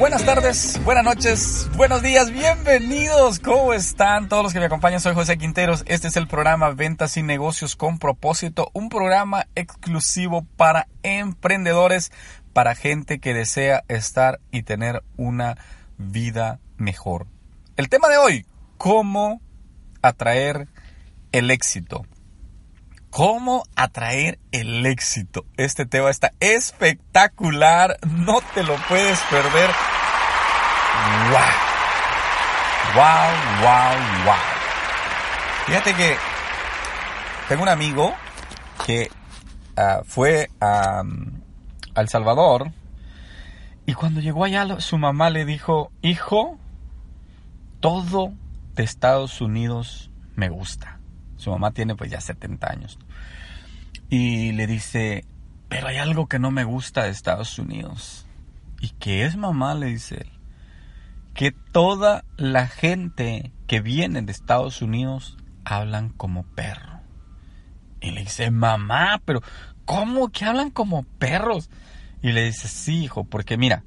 Buenas tardes, buenas noches, buenos días, bienvenidos. ¿Cómo están todos los que me acompañan? Soy José Quinteros. Este es el programa Ventas y Negocios con propósito, un programa exclusivo para emprendedores, para gente que desea estar y tener una vida mejor. El tema de hoy, cómo atraer el éxito. ¿Cómo atraer el éxito? Este tema está espectacular, no te lo puedes perder. ¡Wow! ¡Wow, wow, wow! Fíjate que tengo un amigo que ah, fue a El Salvador y cuando llegó allá su mamá le dijo, hijo, todo de Estados Unidos me gusta. Su mamá tiene pues ya 70 años. Y le dice, pero hay algo que no me gusta de Estados Unidos. ¿Y qué es mamá? Le dice él. Que toda la gente que viene de Estados Unidos hablan como perro. Y le dice, mamá, pero ¿cómo que hablan como perros? Y le dice, sí, hijo, porque mira,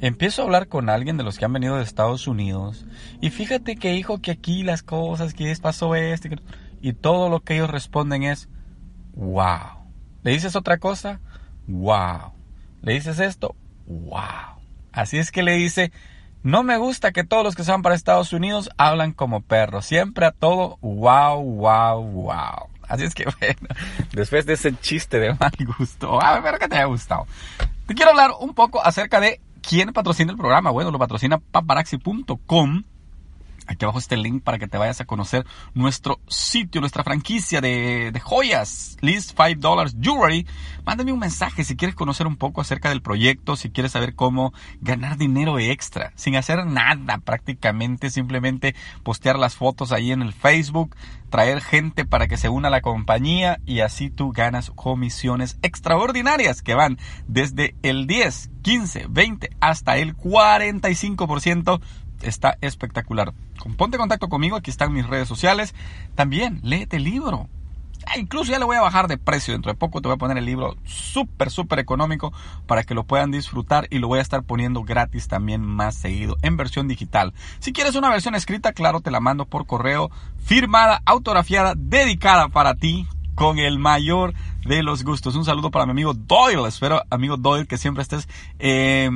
empiezo a hablar con alguien de los que han venido de Estados Unidos. Y fíjate que, hijo, que aquí las cosas, que es, pasó esto. que- Y todo lo que ellos responden es, wow. ¿Le dices otra cosa? Wow. ¿Le dices esto? Wow. Así es que le dice, no me gusta que todos los que se van para Estados Unidos hablan como perros. Siempre a todo, wow, wow, wow. Así es que bueno, después de ese chiste de mal gusto, a ver que te haya gustado. Te quiero hablar un poco acerca de quién patrocina el programa. Bueno, lo patrocina paparaxi.com. Aquí abajo está el link para que te vayas a conocer nuestro sitio, nuestra franquicia de, joyas, List $5 Jewelry. Mándame un mensaje si quieres conocer un poco acerca del proyecto, si quieres saber cómo ganar dinero extra, sin hacer nada prácticamente, simplemente postear las fotos ahí en el Facebook, traer gente para que se una a la compañía y así tú ganas comisiones extraordinarias que van desde el 10, 15, 20 hasta el 45% está espectacular. Ponte en contacto conmigo, aquí están mis redes sociales. También léete el libro. Ah, incluso ya le voy a bajar de precio. Dentro de poco te voy a poner el libro súper, súper económico para que lo puedan disfrutar y lo voy a estar poniendo gratis también más seguido en versión digital. Si quieres una versión escrita, claro, te la mando por correo, firmada, autografiada, dedicada para ti con el mayor de los gustos. Un saludo para mi amigo Doyle. Espero, amigo Doyle, que siempre estés... eh,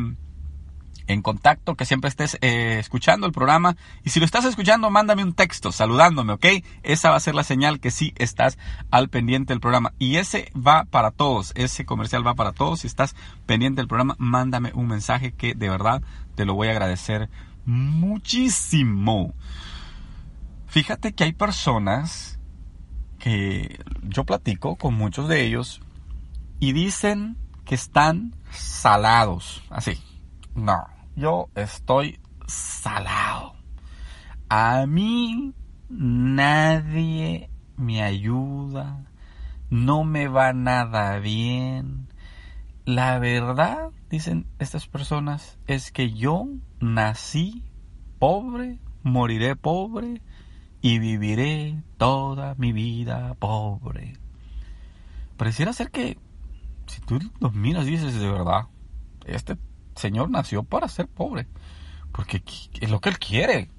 en contacto, que siempre estés eh, escuchando el programa. Y si lo estás escuchando, mándame un texto saludándome, ¿ok? Esa va a ser la señal que sí estás al pendiente del programa. Y ese va para todos, ese comercial va para todos. Si estás pendiente del programa, mándame un mensaje que de verdad te lo voy a agradecer muchísimo. Fíjate que hay personas que yo platico con muchos de ellos y dicen que están salados, así. No, yo estoy salado. A mí nadie me ayuda, no me va nada bien. La verdad, dicen estas personas, es que yo nací pobre, moriré pobre y viviré toda mi vida pobre. Pareciera ser que si tú los miras dices de verdad, este señor nació para ser pobre, porque es lo que él quiere.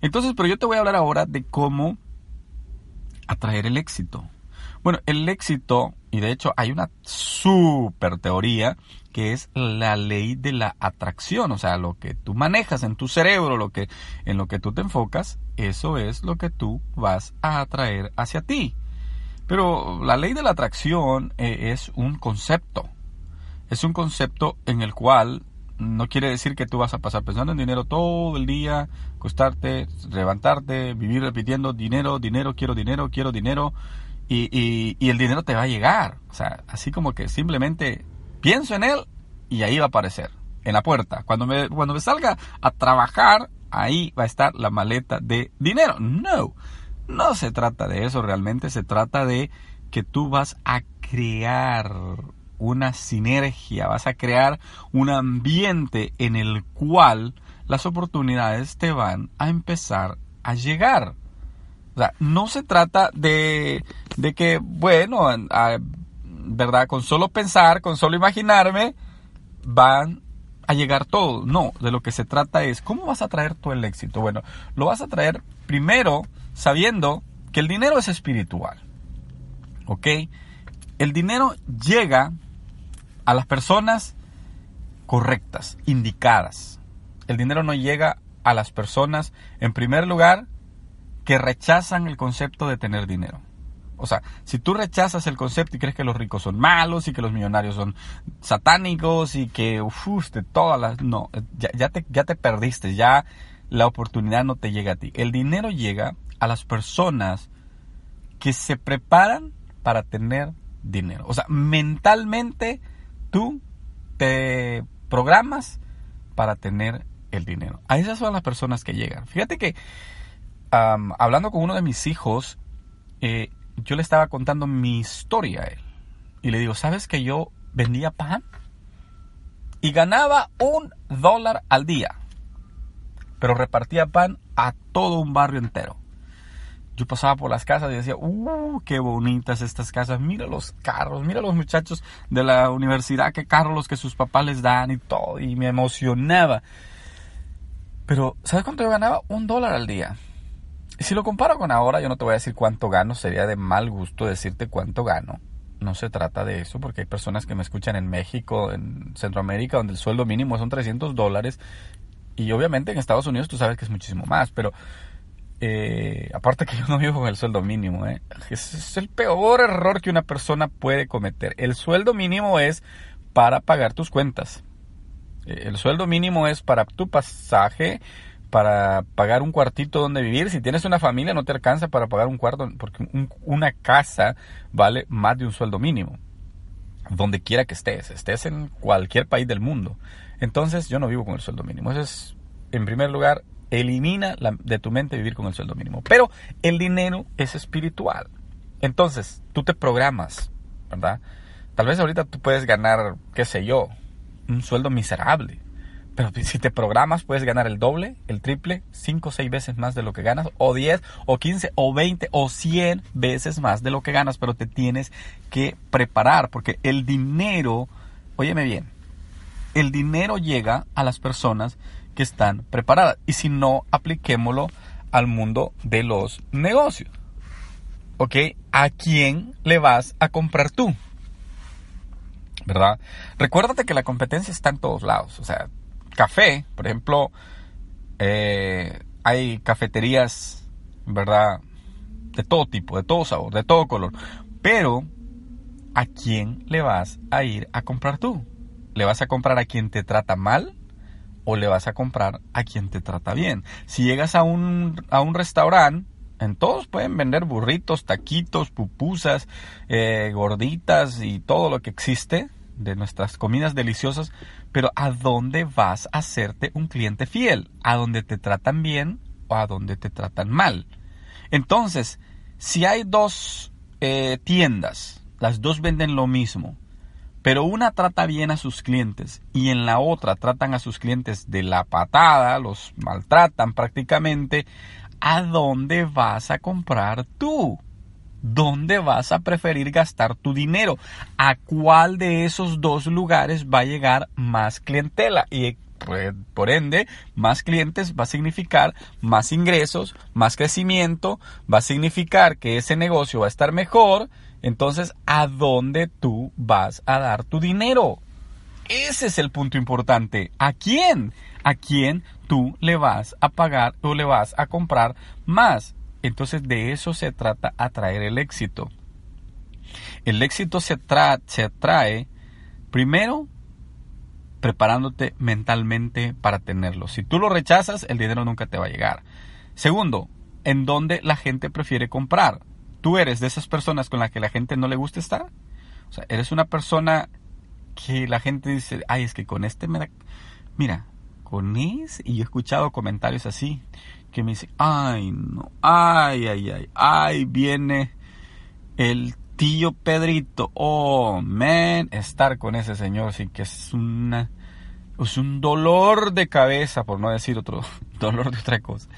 Entonces, pero yo te voy a hablar ahora de cómo atraer el éxito. Bueno, el éxito, y de hecho hay una super teoría que es la ley de la atracción, o sea, lo que tú manejas en tu cerebro, lo que en lo que tú te enfocas, eso es lo que tú vas a atraer hacia ti. Pero la ley de la atracción eh, es un concepto. Es un concepto en el cual no quiere decir que tú vas a pasar pensando en dinero todo el día, acostarte, levantarte, vivir repitiendo dinero, dinero, quiero dinero, quiero dinero, y, y- el dinero te va a llegar. O sea, así como que simplemente pienso en él y ahí va a aparecer, en la puerta. Cuando me, cuando me salga a trabajar, ahí va a estar la maleta de dinero. No, no se trata de eso realmente, se trata de que tú vas a crear una sinergia, vas a crear un ambiente en el cual las oportunidades te van a empezar a llegar. O sea, no se trata de, de que, bueno, ¿verdad? Con solo pensar, con solo imaginarme, van a llegar todo. No, de lo que se trata es, ¿cómo vas a traer tú el éxito? Bueno, lo vas a traer primero sabiendo que el dinero es espiritual. ¿Ok? El dinero llega a las personas correctas, indicadas. El dinero no llega a las personas, en primer lugar, que rechazan el concepto de tener dinero. O sea, si tú rechazas el concepto y crees que los ricos son malos y que los millonarios son satánicos y que uf, de todas las... No, ya, ya te, ya te perdiste, ya la oportunidad no te llega a ti. El dinero llega a las personas que se preparan para tener dinero. O sea, mentalmente tú te programas para tener el dinero. A esas son las personas que llegan. Fíjate que hablando con uno de mis hijos, eh, yo le estaba contando mi historia a él. Y le digo, ¿sabes que yo vendía pan? Y ganaba un dólar al día. Pero repartía pan a todo un barrio entero. Yo pasaba por las casas y decía, ¡uh, qué bonitas estas casas! Mira los carros, mira los muchachos de la universidad, qué carros los que sus papás les dan y todo. Y me emocionaba. Pero, ¿sabes cuánto yo ganaba? Un dólar al día. Y si lo comparo con ahora, yo no te voy a decir cuánto gano, sería de mal gusto decirte cuánto gano. No se trata de eso, porque hay personas que me escuchan en México, en Centroamérica, donde el sueldo mínimo son 300 dólares. Y obviamente en Estados Unidos tú sabes que es muchísimo más, pero eh, aparte que yo no vivo con el sueldo mínimo, ¿eh? Ese es el peor error que una persona puede cometer. El sueldo mínimo es para pagar tus cuentas. Eh, El sueldo mínimo es para tu pasaje, para pagar un cuartito donde vivir. Si tienes una familia no te alcanza para pagar un cuarto, porque un- una casa vale más de un sueldo mínimo. Donde quiera que estés, estés en cualquier país del mundo. Entonces yo no vivo con el sueldo mínimo. Eso es, en primer lugar, elimina de tu mente vivir con el sueldo mínimo. Pero el dinero es espiritual. Entonces tú te programas, ¿verdad? Tal vez ahorita tú puedes ganar, qué sé yo, un sueldo miserable. Pero si te programas, puedes ganar el doble, el triple, 5 o 6 veces más de lo que ganas, o 10, o 15, o 20, o 100 veces más de lo que ganas, pero te tienes que preparar, porque el dinero, óyeme bien, el dinero llega a las personas que están preparadas. Y si no, apliquémoslo al mundo de los negocios. ¿Ok? ¿A quién le vas a comprar tú? ¿verdad? Recuérdate que la competencia está en todos lados. O sea, café, por ejemplo, eh, hay cafeterías, ¿verdad? De todo tipo, de todo sabor, de todo color. Pero, ¿a quién le vas a ir a comprar tú? ¿Le vas a comprar a quien te trata mal? ¿O le vas a comprar a quien te trata bien? Si llegas a un, a un restaurante, en todos pueden vender burritos, taquitos, pupusas, eh, gorditas y todo lo que existe de nuestras comidas deliciosas, pero ¿a dónde vas a hacerte un cliente fiel? ¿A dónde te tratan bien o a dónde te tratan mal? Entonces, si hay dos eh, tiendas, las dos venden lo mismo, pero una trata bien a sus clientes y en la otra tratan a sus clientes de la patada, los maltratan prácticamente, ¿a dónde vas a comprar tú? ¿Dónde vas a preferir gastar tu dinero? ¿A cuál de esos dos lugares va a llegar más clientela? Y pues, por ende, más clientes va a significar más ingresos, más crecimiento, va a significar que ese negocio va a estar mejor. Entonces, ¿a dónde tú vas a dar tu dinero? Ese es el punto importante. ¿A quién? ¿A quién tú le vas a pagar o le vas a comprar más? Entonces de eso se trata atraer el éxito. El éxito se, se atrae primero preparándote mentalmente para tenerlo. Si tú lo rechazas, el dinero nunca te va a llegar. Segundo, en dónde la gente prefiere comprar. ¿Tú eres de esas personas con las que la gente no le gusta estar? O sea, eres una persona que la gente dice, ay, es que con este me da... Mira, con ese, y he escuchado comentarios así, que me dicen, ay, no, ay, ay, ay, ay, viene el tío Pedrito, oh, man, estar con ese señor sí que es una, es un dolor de cabeza, por no decir otro dolor de otra cosa.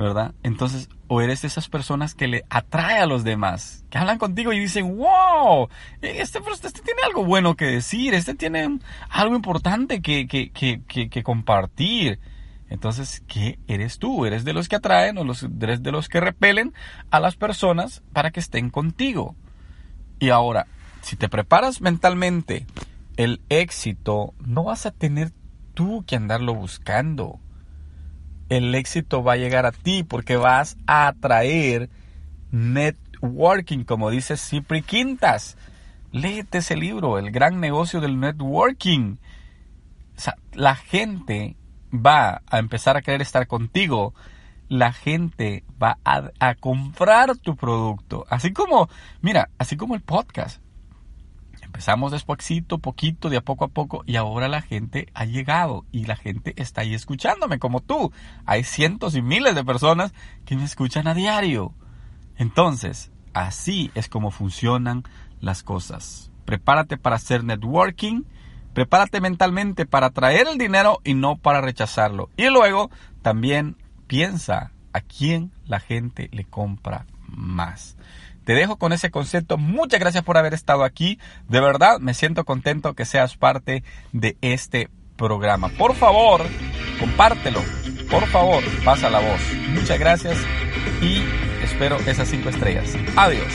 ¿Verdad? Entonces, o eres de esas personas que le atrae a los demás, que hablan contigo y dicen, wow, este, este tiene algo bueno que decir, este tiene algo importante que, que, que, que, compartir. Entonces, ¿qué eres tú? ¿Eres de los que atraen o los, eres de los que repelen a las personas para que estén contigo? Y ahora, si te preparas mentalmente el éxito, no vas a tener tú que andarlo buscando el éxito va a llegar a ti porque vas a atraer networking, como dice Cipri Quintas. Léete ese libro, El gran negocio del networking. La gente va a empezar a querer estar contigo. La gente va a comprar tu producto. Así como, mira, así como el podcast. Empezamos despacito, poquito, de a poco a poco, y ahora la gente ha llegado y la gente está ahí escuchándome, como tú. Hay cientos y miles de personas que me escuchan a diario. Entonces, así es como funcionan las cosas. Prepárate para hacer networking, prepárate mentalmente para atraer el dinero y no para rechazarlo. Y luego también piensa a quién la gente le compra más. Te dejo con ese concepto. Muchas gracias por haber estado aquí. De verdad, me siento contento que seas parte de este programa. Por favor, compártelo. Por favor, pasa la voz. Muchas gracias y espero esas cinco estrellas. Adiós.